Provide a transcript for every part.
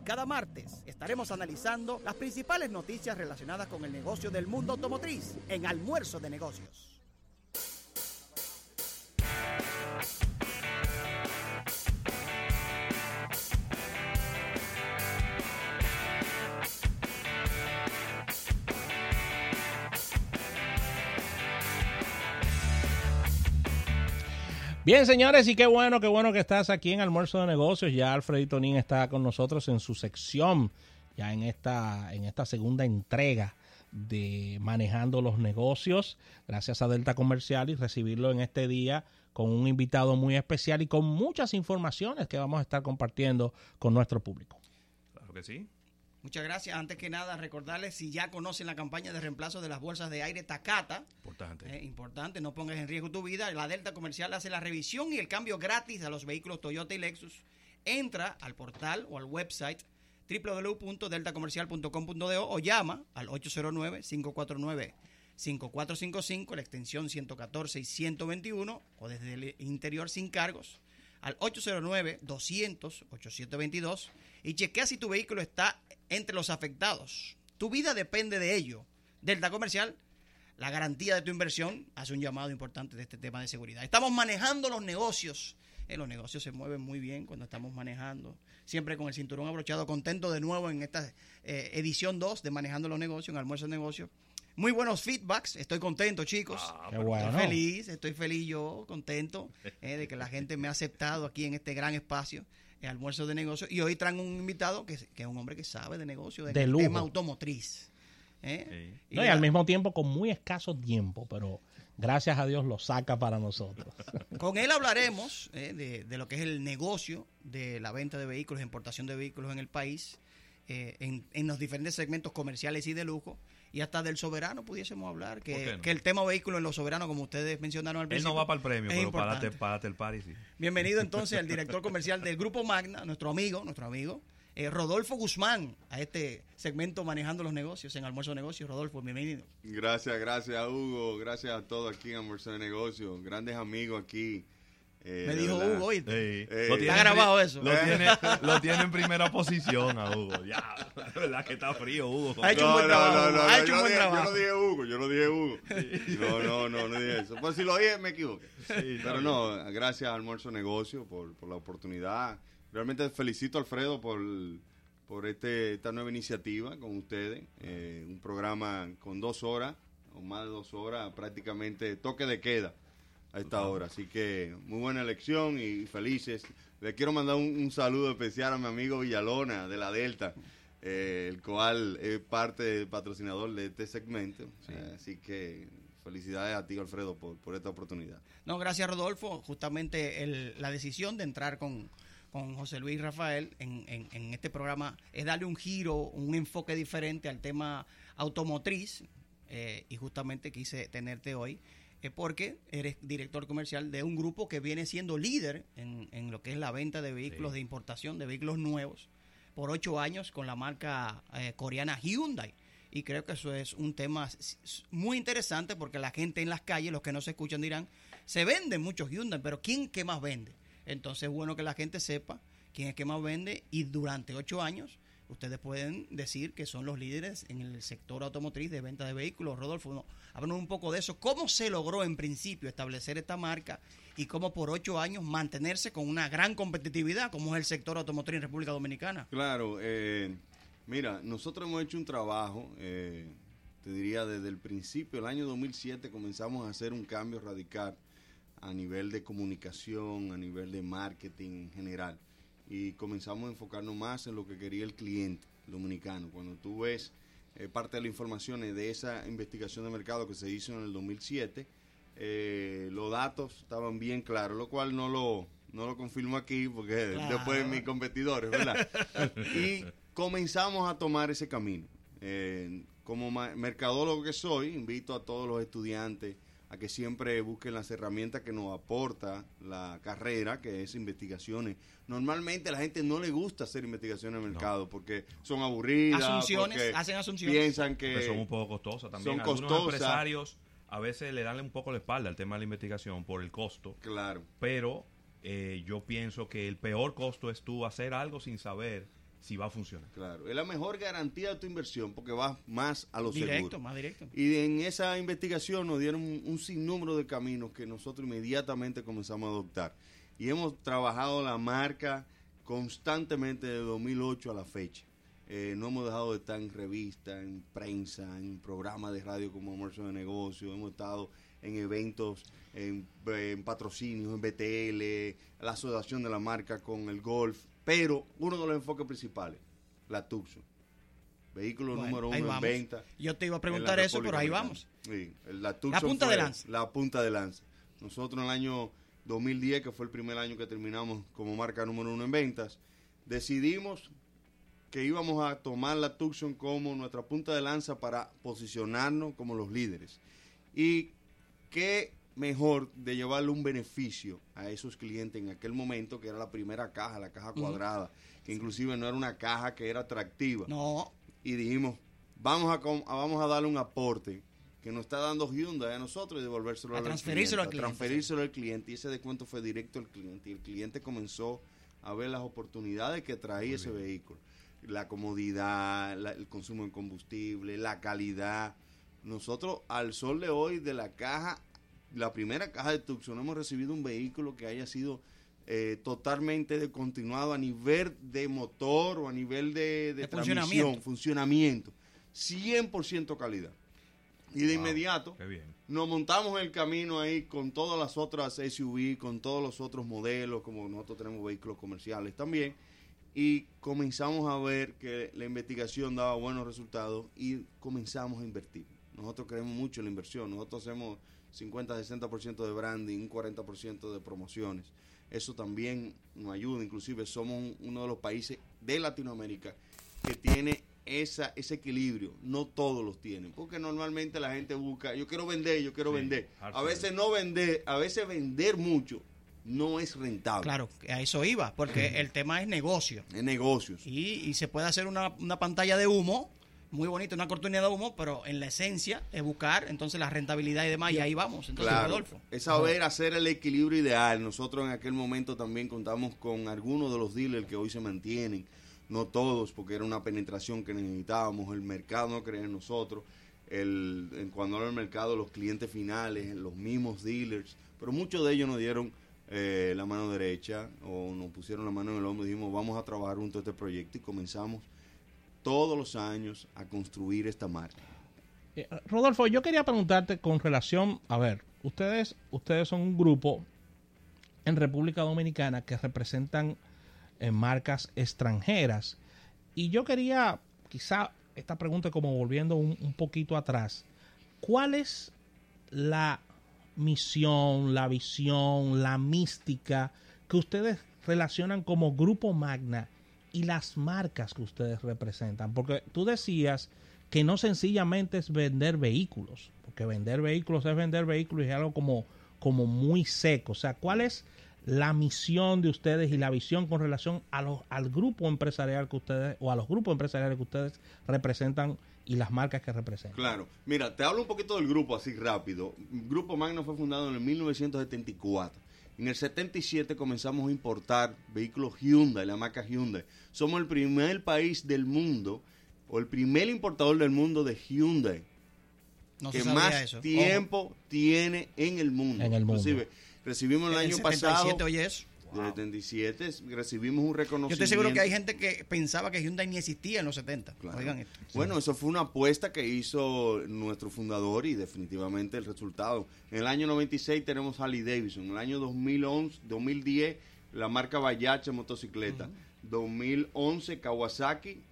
y cada martes estaremos analizando las principales noticias relacionadas con el negocio del mundo automotriz en Almuerzo de Negocios. Bien, señores, y qué bueno, qué bueno que estás aquí en Almuerzo de Negocios. Ya Alfredito Nin está con nosotros en su sección, ya en esta, en esta segunda entrega de Manejando los Negocios, gracias a Delta Comercial y recibirlo en este día con un invitado muy especial y con muchas informaciones que vamos a estar compartiendo con nuestro público. Claro que sí. Muchas gracias. Antes que nada, recordarles si ya conocen la campaña de reemplazo de las bolsas de aire Takata. Importante. Eh, importante, no pongas en riesgo tu vida. La Delta Comercial hace la revisión y el cambio gratis a los vehículos Toyota y Lexus. Entra al portal o al website www.deltacomercial.com.do o llama al 809-549-5455, la extensión 114 y 121, o desde el interior sin cargos, al 809-200-8722 y chequea si tu vehículo está entre los afectados. Tu vida depende de ello. Delta Comercial, la garantía de tu inversión, hace un llamado importante de este tema de seguridad. Estamos manejando los negocios. Eh, los negocios se mueven muy bien cuando estamos manejando. Siempre con el cinturón abrochado, contento de nuevo en esta eh, edición 2 de Manejando los Negocios, en Almuerzo de Negocios. Muy buenos feedbacks, estoy contento chicos. Ah, Qué pero- bueno. Estoy feliz, estoy feliz yo, contento eh, de que la gente me ha aceptado aquí en este gran espacio, el almuerzo de negocios. Y hoy traen un invitado que, es- que es un hombre que sabe de negocio, de, De lujo. tema automotriz. ¿eh? Sí. No, y la- al mismo tiempo con muy escaso tiempo, pero gracias a Dios lo saca para nosotros. Con él hablaremos eh, de, de lo que es el negocio de la venta de vehículos, importación de vehículos en el país, eh, en, en los diferentes segmentos comerciales y de lujo. Y hasta del soberano pudiésemos hablar, ¿Por que, no? que el tema vehículo en los soberanos, como ustedes mencionaron al Él principio. no va para el premio, pero párate, párate el party, sí. Bienvenido entonces al director comercial del Grupo Magna, nuestro amigo, nuestro amigo, eh, Rodolfo Guzmán, a este segmento Manejando los Negocios, en Almuerzo de Negocios. Rodolfo, bienvenido. Gracias, gracias Hugo, gracias a todos aquí en Almuerzo de Negocios, grandes amigos aquí. Eh, Me dijo verdad. Hugo hoy. Sí. Eh, Lo ¿Está tiene en grabado eso? Lo tiene, lo tiene en primera posición a Hugo. Ya, la verdad que está frío, Hugo. Ha hecho un buen no, trabajo, no, no, ha hecho yo un buen dije- trabajo. Yo no dije Hugo, yo no dije Hugo. No, no, no, no dije eso. Pues si lo dije, me equivoqué. Pero no, gracias a Almuerzo Negocio por, por la oportunidad. Realmente felicito a Alfredo por, por este, esta nueva iniciativa con ustedes. Eh, un programa con dos horas, o más de dos horas, prácticamente toque de queda a esta hora. Así que muy buena elección y felices. Le quiero mandar un, un saludo especial a mi amigo Villalona de la Delta, eh, el cual es parte del patrocinador de este segmento. Eh, así que felicidades a ti, Alfredo, por, por esta oportunidad. No, gracias Rodolfo. Justamente el- la decisión de entrar con, con José Luis Rafael en, en- en este programa es darle un giro, un enfoque diferente al tema automotriz. eh, y justamente quise tenerte hoy eh, porque eres director comercial de un grupo que viene siendo líder en, en lo que es la venta de vehículos Sí. de importación, de vehículos nuevos, por ocho años con la marca eh, coreana Hyundai. Y creo que eso es un tema muy interesante porque la gente en las calles, los que no se escuchan dirán, se venden muchos Hyundai, pero ¿quién que más vende? Entonces es bueno que la gente sepa quién es que más vende y durante ocho años ustedes pueden decir que son los líderes en el sector automotriz de venta de vehículos. Rodolfo, no, háblanos un poco de eso. ¿Cómo se logró en principio establecer esta marca y cómo por ocho años mantenerse con una gran competitividad como es el sector automotriz en República Dominicana? Claro, eh, mira, nosotros hemos hecho un trabajo, eh, te diría desde el principio, el año 2007 comenzamos a hacer un cambio radical a nivel de comunicación, a nivel de marketing en general. Y comenzamos a enfocarnos más en lo que quería el cliente dominicano. Cuando tú ves eh, parte de las informaciones de esa investigación de mercado que se hizo en el 2007, eh, los datos estaban bien claros, lo cual no lo, no lo confirmo aquí porque Claro. después de mis competidores, ¿verdad? y comenzamos a tomar ese camino. Eh, como mercadólogo que soy, invito a todos los estudiantes a que siempre busquen las herramientas que nos aporta la carrera, que es investigaciones. Normalmente a la gente no le gusta hacer investigaciones en mercado porque son aburridas, Asunciones, porque hacen asunciones. piensan que que son un poco costosas también. son Algunos costosas. empresarios a veces le dan un poco la espalda al tema de la investigación por el costo, Claro. pero eh, yo pienso que el peor costo es tú hacer algo sin saber si va a funcionar. Claro, es la mejor garantía de tu inversión porque vas más a lo Directo, seguro. más directo. Y en esa investigación nos dieron un, un sinnúmero de caminos que nosotros inmediatamente comenzamos a adoptar. Y hemos trabajado la marca constantemente de 2008 a la fecha. Eh, no hemos dejado de estar en revistas, en prensa, en programas de radio como Almuerzo de Negocios. Hemos estado en eventos, en, en patrocinios, en BTL, la asociación de la marca con el golf. Pero uno de los enfoques principales, la Tucson. Vehículo Bueno, número uno en venta. Yo te iba a preguntar la eso, pero ahí vamos. Sí, la, Tucson punta de lanza. La punta de lanza. Nosotros en el año 2010, que fue el primer año que terminamos como marca número uno en ventas, decidimos que íbamos a tomar la Tucson como nuestra punta de lanza para posicionarnos como los líderes. Y qué mejor de llevarle un beneficio a esos clientes en aquel momento, que era la primera caja, la caja cuadrada, que inclusive no era una caja que era atractiva. No, y dijimos, vamos a, vamos a darle un aporte que nos está dando Hyundai a nosotros y devolvérselo A al transferírselo al cliente, cliente, a transferírselo al cliente. Y ese descuento fue directo al cliente. Y el cliente comenzó a ver las oportunidades que traía ese vehículo. La comodidad la- el consumo de combustible la calidad. Nosotros al sol de hoy de la caja la primera caja de Tucson hemos recibido un vehículo que haya sido eh, totalmente descontinuado a nivel de motor o a nivel de, de De transmisión, funcionamiento. funcionamiento. 100% calidad. Y de Wow, inmediato Qué bien. nos montamos en el camino ahí con todas las otras SUV, con todos los otros modelos, como nosotros tenemos vehículos comerciales también, y comenzamos a ver que la investigación daba buenos resultados y comenzamos a invertir. Nosotros creemos mucho en la inversión, nosotros hacemos 50-60% de branding, un 40% de promociones. Eso también nos ayuda, inclusive somos un- uno de los países de Latinoamérica que tiene esa, ese equilibrio. No todos los tienen, porque normalmente la gente busca, yo quiero vender, yo quiero Sí, vender. A veces sell. no vender, a veces vender mucho no es rentable. claro, que a eso iba, porque el tema es negocio. En negocios. Y, y se puede hacer una, una pantalla de humo, muy bonita, una cortina de humo, pero en la esencia es buscar entonces la rentabilidad y demás, y ahí vamos. Entonces, Claro, Rodolfo. es saber hacer el equilibrio ideal. Nosotros en aquel momento también contamos con algunos de los dealers que hoy se mantienen, no todos, porque era una penetración que necesitábamos, el mercado no creía en nosotros, el, en cuando era el mercado, los clientes finales, los mismos dealers, pero muchos de ellos nos dieron eh, la mano derecha o nos pusieron la mano en el hombro y dijimos vamos a trabajar junto a este proyecto y comenzamos todos los años a construir esta marca. Eh, Rodolfo, yo quería preguntarte con relación, a ver, ustedes, ustedes son un grupo en República Dominicana que representan eh, marcas extranjeras. Y yo quería, quizá, esta pregunta como volviendo un, un poquito atrás, ¿cuál es la misión, la visión, la mística que ustedes relacionan como grupo magna y las marcas que ustedes representan? Porque tú decías que no sencillamente es vender vehículos, porque vender vehículos es vender vehículos y es algo como, como muy seco. O sea, ¿cuál es la misión de ustedes y la visión con relación a los, al grupo empresarial que ustedes, o a los grupos empresariales que ustedes representan y las marcas que representan? Claro. Mira, te hablo un poquito del grupo así rápido. Grupo Magno fue fundado en el 1974. En el 77 comenzamos a importar vehículos Hyundai, la marca Hyundai. Somos el primer país del mundo o el primer importador del mundo de Hyundai No que más eso. Ojo, tiempo tiene en el mundo. En el mundo. Inclusive, recibimos el en año 77, pasado, oye eso. Del 77, recibimos un Yo reconocimiento. estoy seguro que hay gente que pensaba que Hyundai ni existía en los 70. Claro. Oigan esto. Bueno, eso fue una apuesta que hizo nuestro fundador y definitivamente el resultado. En el año 96 tenemos Harley Davidson. En el año 2011, 2010 la marca Bayache motocicleta. 2011 Kawasaki.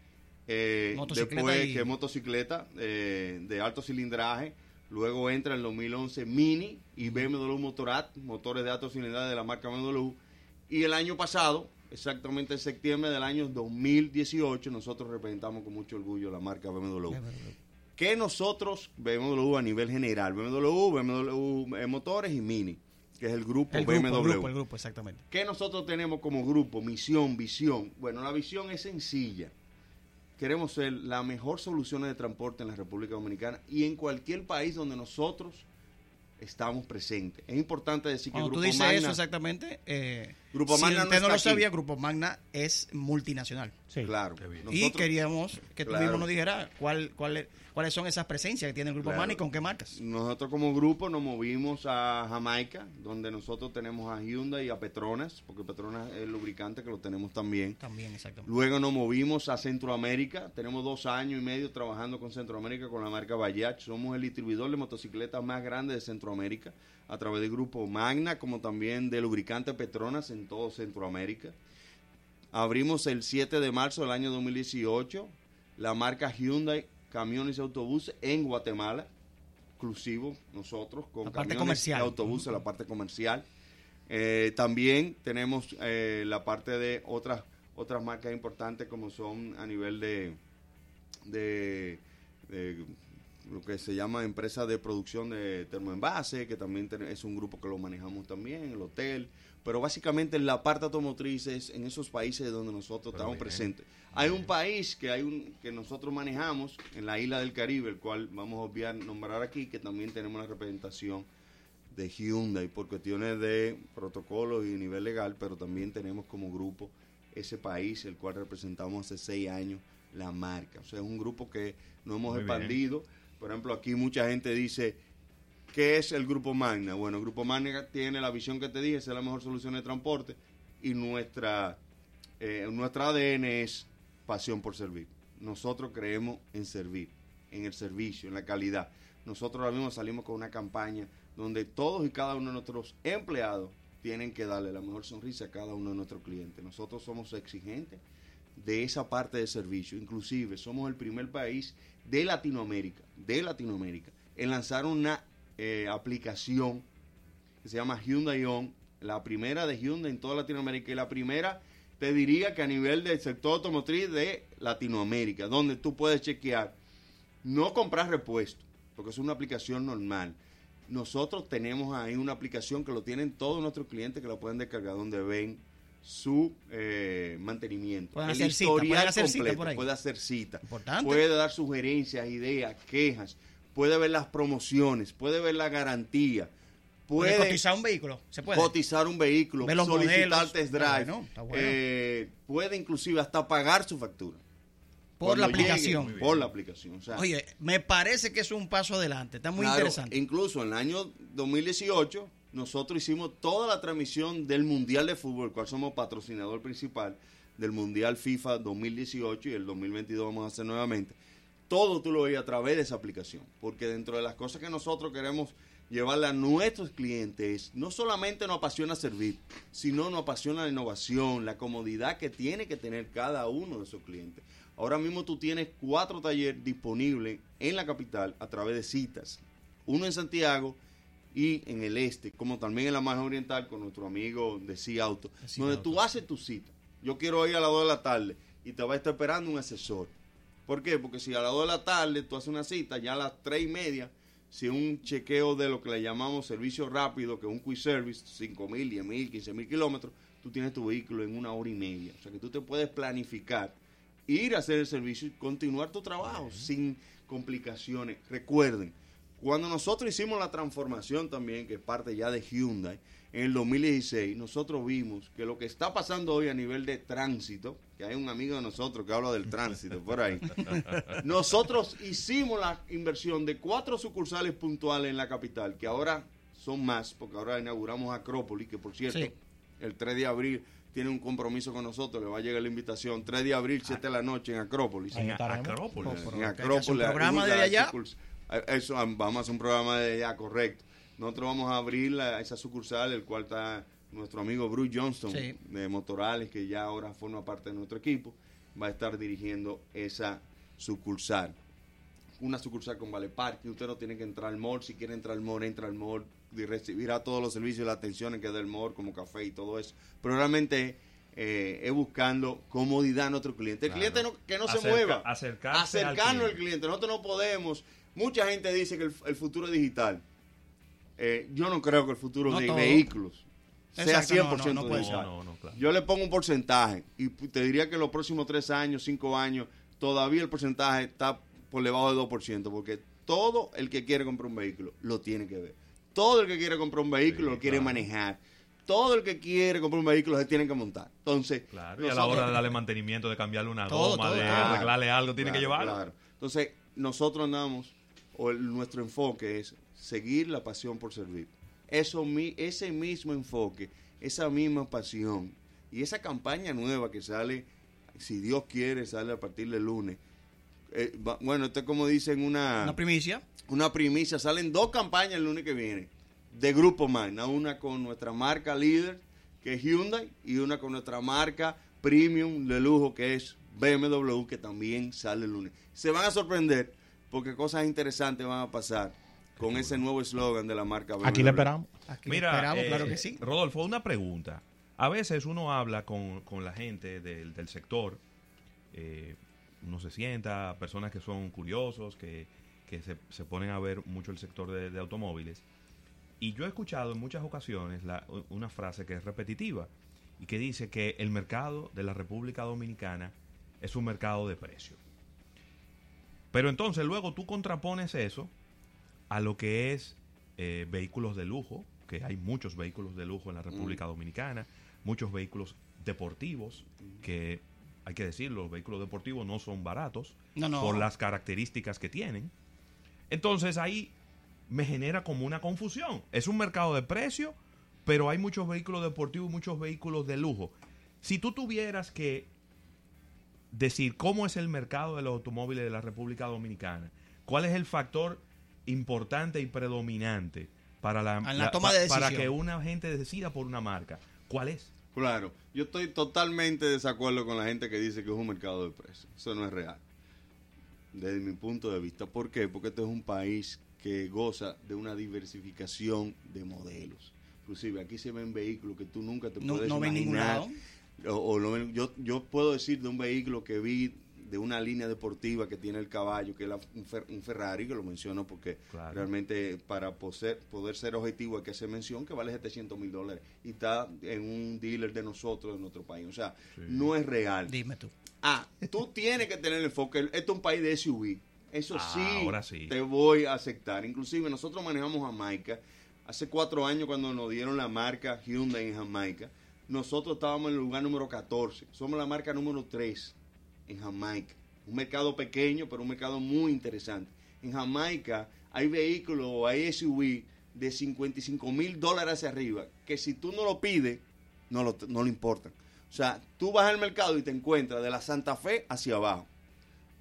eh, después y- que motocicleta eh, de alto cilindraje. Luego entra en el 2011 Mini y BMW Motorrad, motores de alto cilindraje de la marca BMW. Y el año pasado, exactamente en septiembre del año 2018, nosotros representamos con mucho orgullo la marca BMW. Que nosotros, BMW a nivel general, BMW, BMW eh, Motores y Mini, que es el grupo El grupo, BMW. el grupo, el grupo, exactamente. ¿Qué nosotros tenemos como grupo? Misión, visión. Bueno, la visión es sencilla. Queremos ser la mejor solución de transporte en la República Dominicana y en cualquier país donde nosotros estamos presentes. Es importante decir que el Cuando tú Grupo dices Magna, eso exactamente, eh, Grupo si Magna no usted no está lo aquí. sabía, Grupo Magna es multinacional. Sí. Claro. Y queríamos que tú Claro. mismo nos dijeras cuál, cuál, cuáles son esas presencias que tiene el Grupo Claro. Magna y con qué marcas. Nosotros como grupo nos movimos a Jamaica, donde nosotros tenemos a Hyundai y a Petronas, porque Petronas es el lubricante que lo tenemos también. También, exactamente. Luego nos movimos a Centroamérica. Tenemos dos años y medio trabajando con Centroamérica con la marca Bayach. Somos el distribuidor de motocicletas más grande de Centroamérica a través del grupo Magna, como también de lubricante Petronas en todo Centroamérica. Abrimos el 7 de marzo del año 2018 la marca Hyundai Camiones y Autobuses en Guatemala, exclusivo nosotros con La parte camiones comercial. y autobuses, la parte comercial. Eh, también tenemos eh, la parte de otras otras marcas importantes como son a nivel de, de, de lo que se llama empresa de producción de termoenvase, que también es un grupo que lo manejamos también, el hotel. Pero básicamente la parte automotriz es en esos países donde nosotros Pero estamos bien. presentes. Hay un país que hay un que nosotros manejamos en la isla del Caribe, el cual vamos a obviar nombrar aquí, que también tenemos la representación de Hyundai por cuestiones de protocolos y nivel legal, pero también tenemos como grupo ese país, el cual representamos hace seis años la marca. O sea, es un grupo que no hemos Muy bien. Por ejemplo, aquí mucha gente dice, ¿qué es el Grupo Magna? Bueno, el Grupo Magna tiene la visión que te dije, es la mejor solución de transporte y nuestra, eh, nuestra ADN es pasión por servir. Nosotros creemos en servir, en el servicio, en la calidad. Nosotros ahora mismo salimos con una campaña donde todos y cada uno de nuestros empleados tienen que darle la mejor sonrisa a cada uno de nuestros clientes. Nosotros somos exigentes de esa parte de servicio. Inclusive somos el primer país de Latinoamérica, de Latinoamérica, en lanzar una eh, aplicación que se llama Hyundai On, la primera de Hyundai en toda Latinoamérica y la primera, te diría que a nivel del sector automotriz de Latinoamérica, donde tú puedes chequear, no comprar repuestos, porque es una aplicación normal. Nosotros tenemos ahí una aplicación que lo tienen todos nuestros clientes que la pueden descargar, donde ven su eh, mantenimiento. Pueden El hacer cita, historial pueden hacer cita completo. Puede hacer cita. Importante. Puede dar sugerencias, ideas, quejas. Puede ver las promociones. Puede ver la garantía. Puede Puede cotizar un vehículo. Se puede. cotizar un vehículo, solicitar modelos. test Está drive. bueno, está bueno. eh, puede inclusive hasta pagar su factura. por la llegue, aplicación. por la aplicación. O sea, Oye, me parece que es un paso adelante. Está muy Claro, interesante. Incluso en el año 2018, nosotros hicimos toda la transmisión del Mundial de Fútbol, cual somos patrocinador principal del Mundial FIFA 2018 y el 2022 vamos a hacer nuevamente. Todo tú lo veías a través de esa aplicación, porque dentro de las cosas que nosotros queremos llevarle a nuestros clientes, no solamente nos apasiona servir, sino nos apasiona la innovación, la comodidad que tiene que tener cada uno de esos clientes. Ahora mismo tú tienes cuatro talleres disponibles en la capital a través de citas. Uno en Santiago y en el este, como también en la margen oriental con nuestro amigo de Sea Auto, donde Auto, tú haces tu cita. Yo quiero ir a las 2 de la tarde y te va a estar esperando un asesor. ¿Por qué? Porque si a las 2 de la tarde tú haces una cita, ya a las 3 y media, si un chequeo de lo que le llamamos servicio rápido, que es un quick service, 5 mil, 10 mil, 15 mil kilómetros, tú tienes tu vehículo en una hora y media. O sea que tú te puedes planificar, ir a hacer el servicio y continuar tu trabajo sin complicaciones. Recuerden, cuando nosotros hicimos la transformación también, que es parte ya de Hyundai, en el 2016, nosotros vimos que lo que está pasando hoy a nivel de tránsito, que hay un amigo de nosotros que habla del tránsito por ahí, nosotros hicimos la inversión de cuatro sucursales puntuales en la capital, que ahora son más, porque ahora inauguramos Acrópolis, que por cierto, Sí. el 3 de abril tiene un compromiso con nosotros, le va a llegar la invitación, 3 de abril, 7 de la noche en Acrópolis. En. Acrópolis. En Acrópolis. un programa desde allá. Eh, Eso, vamos a hacer un programa de allá, correcto. Nosotros vamos a abrir la- esa sucursal, el cual está nuestro amigo Bruce Johnston Sí. de Motorales, que ya ahora forma parte de nuestro equipo, va a estar dirigiendo esa sucursal. Una sucursal con Vale Parque, usted no tiene que entrar al mall, si quiere entrar al mall, entra al mall y recibirá todos los servicios y las atenciones que da el mall, como café y todo eso. Pero realmente eh, es buscando comodidad a nuestro cliente. El Claro. cliente no- que no se mueva. acercarse Acercarnos al cliente. cliente. Nosotros no podemos. Mucha gente dice que el, el futuro es digital. Eh, yo no creo que el futuro No de todo. vehículos sea Exacto, 100% no, no, no puede digital. Claro. Yo le pongo un porcentaje y te diría que en los próximos tres años, cinco años, todavía el porcentaje está por debajo del 2%, porque todo el que quiere comprar un vehículo lo tiene que ver. Todo el que quiere comprar un vehículo Sí, lo quiere claro. manejar. todo el que quiere comprar un vehículo se tiene que montar. Entonces, Claro, y a la hora de darle mantenimiento, de cambiarle una Todo, goma, todo, de claro. arreglarle algo, tiene que llevarlo. claro. Entonces, nosotros andamos, o el- nuestro enfoque es seguir la pasión por servir. Eso, mi- ese mismo enfoque, esa misma pasión y esa campaña nueva que sale, si Dios quiere, sale a partir del lunes. Eh, va- bueno, esto es como dicen una, Una primicia. una primicia. Salen dos campañas el lunes que viene de Grupo Magna. Una con nuestra marca líder, que es Hyundai, y una con nuestra marca premium de lujo, que es BMW, que también sale el lunes. Se van a sorprender porque cosas interesantes van a pasar con ese nuevo eslogan de la marca BMW. Aquí le esperamos. Aquí Mira, esperamos, eh, claro que sí. Rodolfo, una pregunta. A veces uno habla con, con la gente del, del sector, eh, uno se sienta, personas que son curiosos, que, que se, se ponen a ver mucho el sector de, de automóviles. Y yo he escuchado en muchas ocasiones la- una frase que es repetitiva y que dice que el mercado de la República Dominicana es un mercado de precio. Pero entonces luego tú contrapones eso a lo que es eh, vehículos de lujo, que hay muchos vehículos de lujo en la República Dominicana, muchos vehículos deportivos, que hay que decirlo, los vehículos deportivos no son baratos No, no. por las características que tienen. Entonces ahí me genera como una confusión. Es un mercado de precio, pero hay muchos vehículos deportivos y muchos vehículos de lujo. Si tú tuvieras que decir cómo es el mercado de los automóviles de la República Dominicana, cuál es el factor importante y predominante para la, En la toma de para que una gente decida por una marca, ¿cuál es? Claro, yo estoy totalmente de desacuerdo con la gente que dice que es un mercado de precios. Eso no es real. Desde mi punto de vista. ¿Por qué? Porque este es un país que goza de una diversificación de modelos. Inclusive aquí se ven vehículos que tú nunca te No, puedes no ven ningún imaginar. lado. O, o ven- yo, yo puedo decir de un vehículo que vi de una línea deportiva que tiene el caballo, que es la- un, Fer- un Ferrari, que lo menciono porque Claro. realmente para poder ser objetivo hay que hacer mención que vale 700 mil dólares y está en un dealer de nosotros, de nuestro país. O sea, no es real. Dime tú. Ah, tú tienes que tener el enfoque. Esto es un país de SUV. Eso Ah, sí, ahora sí. te voy a aceptar. Inclusive nosotros manejamos Jamaica. Hace cuatro años cuando nos dieron la marca Hyundai en Jamaica, nosotros estábamos en el lugar número 14. Somos la marca número 3 en Jamaica. Un mercado pequeño, pero un mercado muy interesante. En Jamaica hay vehículos, hay SUV de 55 mil dólares hacia arriba, que si tú no lo pides, no lo, no le importan. O sea, tú vas al mercado y te encuentras de la Santa Fe hacia abajo.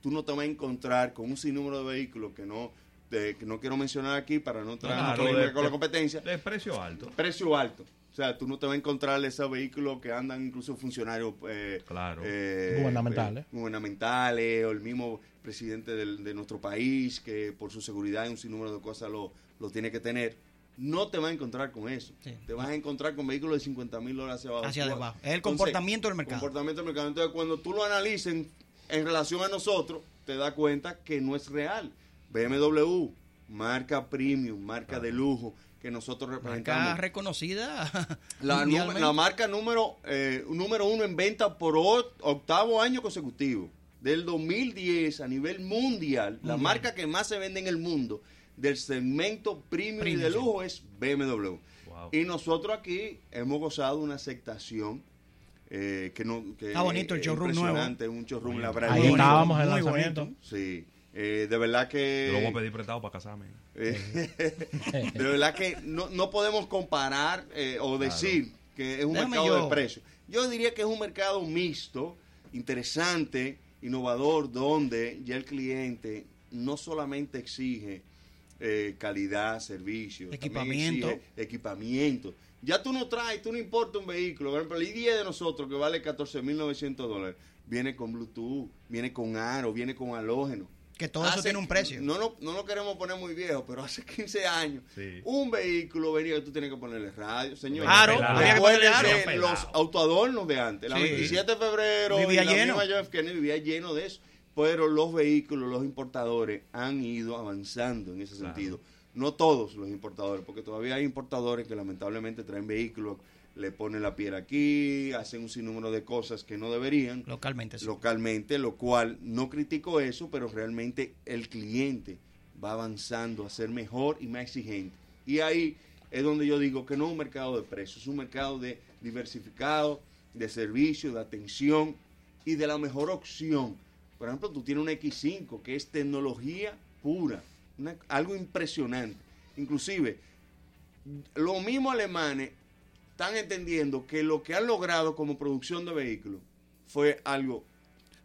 Tú no te vas a encontrar con un sinnúmero de vehículos que no, de- que no quiero mencionar aquí para no traer Claro, con la competencia. De precio alto. Precio alto. O sea, tú no te vas a encontrar esos vehículos que andan incluso funcionarios eh, Claro. eh, Gubernamentales. eh, gubernamentales, o el mismo presidente del- de nuestro país, que por su seguridad y un sinnúmero de cosas lo, lo tiene que tener. No te vas a encontrar con eso. Sí. Te vas a encontrar con vehículos de 50 mil dólares hacia abajo. Hacia abajo. Es el Entonces, comportamiento del mercado. Comportamiento del mercado. Entonces, cuando tú lo analices en relación a nosotros, te das cuenta que no es real. BMW, marca premium, marca de lujo, que nosotros Marca representamos. reconocida. La, marca número, eh, número uno en venta por octavo año consecutivo. Del 2010 a nivel mundial, la marca que más se vende en el mundo del segmento premium, y de lujo es BMW. Wow. Y nosotros aquí hemos gozado una aceptación eh, que no que Está bonito el es showroom impresionante, un showroom Ahí estábamos en el lanzamiento. Sí, eh, de verdad que Yo lo voy a pedir prestado para casarme. eh, de verdad que no, no podemos comparar eh, o decir que es un Déjame mercado yo. de precios. Yo diría que es un mercado mixto, interesante, innovador, donde ya el cliente no solamente exige eh, calidad, servicio, Equipamiento. exige equipamiento. Ya tú no traes, tú no importa un vehículo. Por ejemplo, el i10 de nosotros, que vale 14.900 dólares, viene con Bluetooth, viene con aro, viene con halógeno. Que todo eso tiene un precio. No, no, no lo queremos poner muy viejo, pero hace 15 años, Sí. un vehículo venía que tú tienes que ponerle radio, señor. Aro, Pelado. había que ponerle Pelado. los autoadornos de antes. La Sí. 27 de febrero, Vivía y la lleno. misma. Kennedy vivía lleno de eso. Pero los vehículos, los importadores han ido avanzando en ese Claro. sentido. No todos los importadores, porque todavía hay importadores que lamentablemente traen vehículos, le ponen la piel aquí, hacen un sinnúmero de cosas que no deberían Localmente, sí. localmente, lo cual no critico eso, pero realmente el cliente va avanzando a ser mejor y más exigente. Y ahí es donde yo digo que no es un mercado de precios, es un mercado de diversificado, de servicio, de atención y de la mejor opción. Por ejemplo, tú tienes un X5 que es tecnología pura, una- algo impresionante. Inclusive, los mismos alemanes están entendiendo que lo que han logrado como producción de vehículos fue algo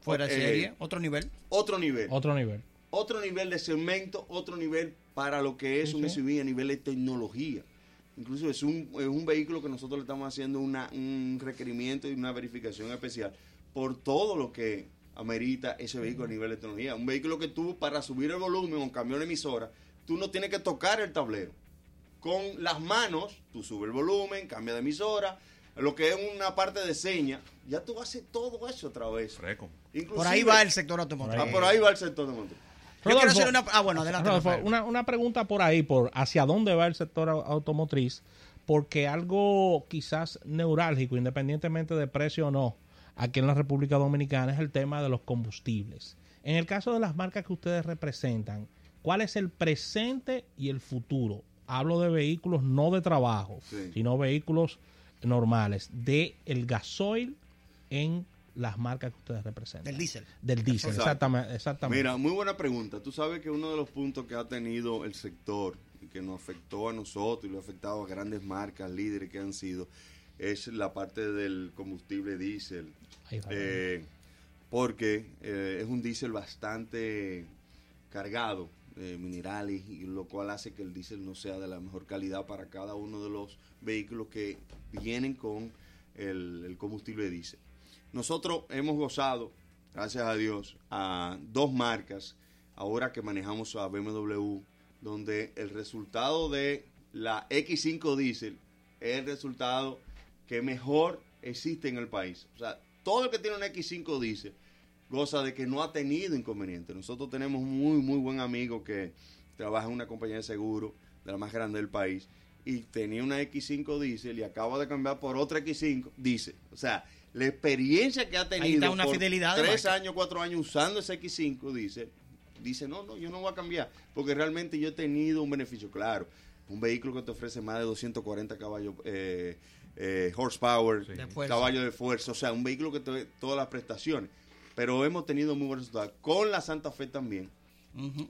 Fuera de eh, serie, otro nivel. otro nivel Otro nivel. otro nivel de segmento, otro nivel para lo que es Sí, un sí. SUV a nivel de tecnología. Incluso es un, es un vehículo que nosotros le estamos haciendo una, un requerimiento y una verificación especial por todo lo que amerita ese vehículo a nivel de tecnología. Un vehículo que tú para subir el volumen o cambiar la emisora, tú no tienes que tocar el tablero. Con las manos, tú subes el volumen, cambia de emisora, lo que es una parte de seña, ya tú haces todo eso otra vez. Freco. Por ahí va el sector automotriz. Ah, por ahí va el sector. Yo quiero hacer una... Ah, bueno, adelante. Rodolfo, una, una pregunta por ahí, por hacia dónde va el sector au- automotriz, porque algo quizás neurálgico, independientemente de precio o no, aquí en la República Dominicana es el tema de los combustibles. En el caso de las marcas que ustedes representan, ¿cuál es el presente y el futuro? Hablo de vehículos no de trabajo, Sí. sino vehículos normales, de el gasoil en las marcas que ustedes representan. Del diésel. Del diésel, Exacto. exactamente. exactamente. Mira, muy buena pregunta. Tú sabes que uno de los puntos que ha tenido el sector y que nos afectó a nosotros y lo ha afectado a grandes marcas, líderes que han sido, es la parte del combustible diésel. Eh, porque eh, es un diésel bastante cargado de minerales y lo cual hace que el diésel no sea de la mejor calidad para cada uno de los vehículos que vienen con el, combustible diésel. Nosotros hemos gozado, gracias a Dios, a dos marcas, ahora que manejamos a BMW, donde el resultado de la X5 diésel es el resultado que mejor existe en el país. O sea, todo el que tiene un X5 diésel goza de que no ha tenido inconveniente. Nosotros tenemos un muy, muy buen amigo que trabaja en una compañía de seguro de la más grande del país y tenía una X5 diésel y acaba de cambiar por otra X5 diésel. O sea, la experiencia que ha tenido está una por fidelidad tres años, cuatro años usando ese X5 diésel, dice, no, no, yo no voy a cambiar, porque realmente yo he tenido un beneficio, claro, un vehículo que te ofrece más de 240 caballos, eh, eh, horsepower, Sí. De fuerza. caballos de fuerza, o sea, un vehículo que te da todas las prestaciones, pero hemos tenido muy buenos resultados. Con la Santa Fe también,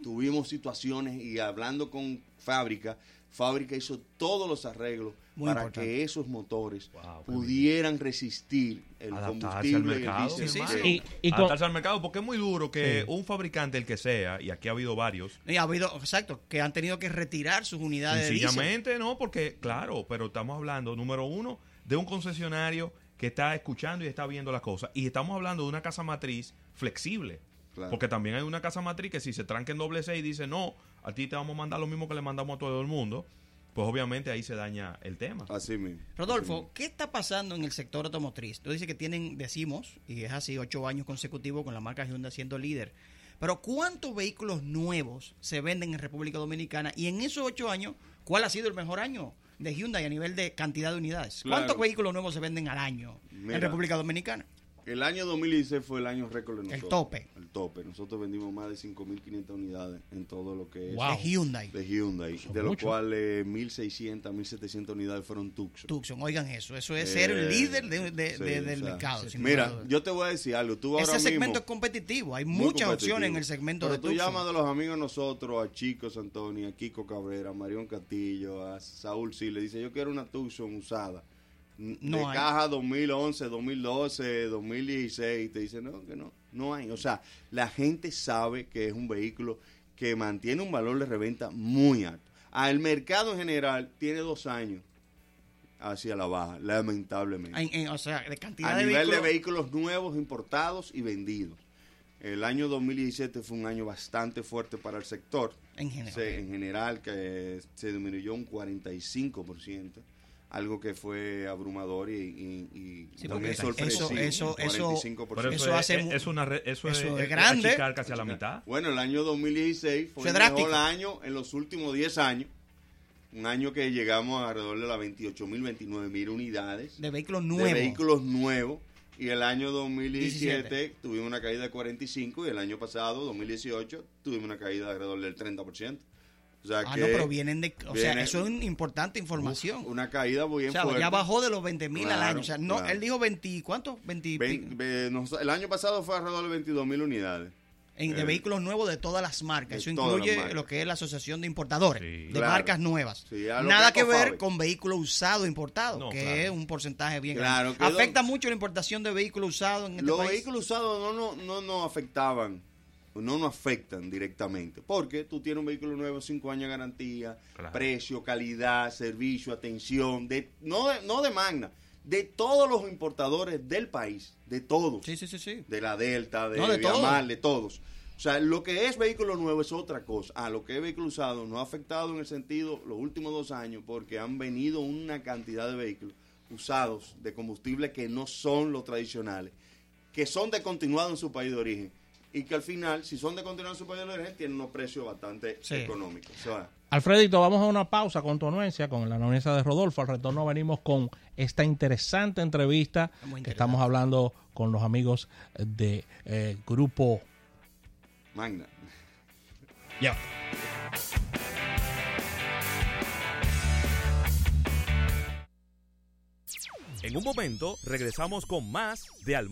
tuvimos situaciones y hablando con fábrica, fábrica hizo todos los arreglos Muy para importante. que esos motores Wow, qué pudieran resistir el Adaptarse al combustible y el mercado. Sí, sí, sí. Y- y con- Adaptarse al mercado, porque es muy duro que Sí. un fabricante, el que sea, y aquí ha habido varios, Y ha habido, exacto, que han tenido que retirar sus unidades de diésel. No, porque claro, pero estamos hablando, número uno, de un concesionario que está escuchando y está viendo las cosas. Y estamos hablando de una casa matriz flexible. Claro. Porque también hay una casa matriz que si se tranca en doble C y dice, no, a ti te vamos a mandar lo mismo que le mandamos a todo el mundo, pues obviamente ahí se daña el tema. Así mismo. Rodolfo, ¿qué está pasando en el sector automotriz? Tú dices que tienen, decimos, y es así, ocho años consecutivos con la marca Hyundai siendo líder. Pero ¿cuántos vehículos nuevos se venden en República Dominicana? Y en esos ocho años, ¿cuál ha sido el mejor año de Hyundai a nivel de cantidad de unidades? Claro. ¿Cuántos vehículos nuevos se venden al año Mira. en República Dominicana? El año 2016 fue el año récord de El nosotros. tope. El tope. Nosotros vendimos más de 5.500 unidades en todo lo que es Wow. De Hyundai. de Hyundai, de lo cual eh, 1.600, 1.700 unidades fueron Tucson. Tucson, oigan eso. Eso es Eh, ser el líder de- de- sí, de- o del sea, mercado. sí. Mira, duda. yo te voy a decir algo. Tú ahora Ese segmento es competitivo. Hay muchas opciones en el segmento Pero de tú Tucson. llamas de los amigos nosotros, a Chico Santoni, a Kiko Cabrera, a Marión Castillo, a Saúl Sí, le dice, yo quiero una Tucson usada. No de hay. caja 2011, 2012, 2016, te dice, no, que no, no hay. O sea, la gente sabe que es un vehículo que mantiene un valor de reventa muy alto. Al mercado en general tiene dos años hacia la baja, lamentablemente En- en- o sea, de cantidad a de nivel vehículos. de vehículos nuevos, importados y vendidos. El año 2017 fue un año bastante fuerte para el sector. En general. Se- en general, que se disminuyó un 45%, algo que fue abrumador y, y- y Sí, también sorpresivo. eso- eso- eso- 45%. Pero eso, Eso es, hace es- es una re- eso, eso es, es grande. casi a la mitad. Bueno, el año 2016 fue Fue el drástico. mejor año en los últimos 10 años. Un año que llegamos alrededor de las 28 mil, 29 mil unidades de vehículos de nuevos. vehículos nuevos. Y el año 2017 17. tuvimos una caída de 45 y el año pasado, 2018, tuvimos una caída de alrededor del 30%. O sea Ah, que no, pero vienen de... O sea, eso es importante información. una caída muy o sea, fuerte. ya bajó de los 20 mil al año. O sea, no, claro. él dijo 20... ¿Cuánto? 20... Vein- ve- nos- el año pasado fue alrededor de 22 mil unidades. en, de eh, vehículos nuevos de todas las marcas. Eso incluye marcas. lo que es la Asociación de Importadores, Sí. de Claro. marcas nuevas. Sí, Nada que ver con vehículos usados importados, No, que claro. es un porcentaje bien Claro, grande. ¿Afecta don- mucho la importación de vehículos usados en este Los país? vehículos usados no nos no, no afectaban, no nos afectan directamente, porque tú tienes un vehículo nuevo, 5 años de garantía, Claro. precio, calidad, servicio, atención, de, no, de, no de Magna, de todos los importadores del país, de todos, Sí, sí, sí, sí. de la Delta, de, No, de de todos. O sea, lo que es vehículo nuevo es otra cosa. Ah, lo que es vehículo usado nos ha afectado en el sentido los últimos dos años porque han venido una cantidad de vehículos usados de combustible que no son los tradicionales, que son de continuado en su país de origen y que al final, si son de continuado en su país de origen, tienen unos precios bastante Sí. económicos. O sea, Alfredito, vamos a una pausa con tu anuencia, con la anuencia de Rodolfo. Al retorno venimos con esta interesante entrevista que estamos hablando con los amigos de eh, Grupo Magna. Ya. En un momento regresamos con más de Almuerzo.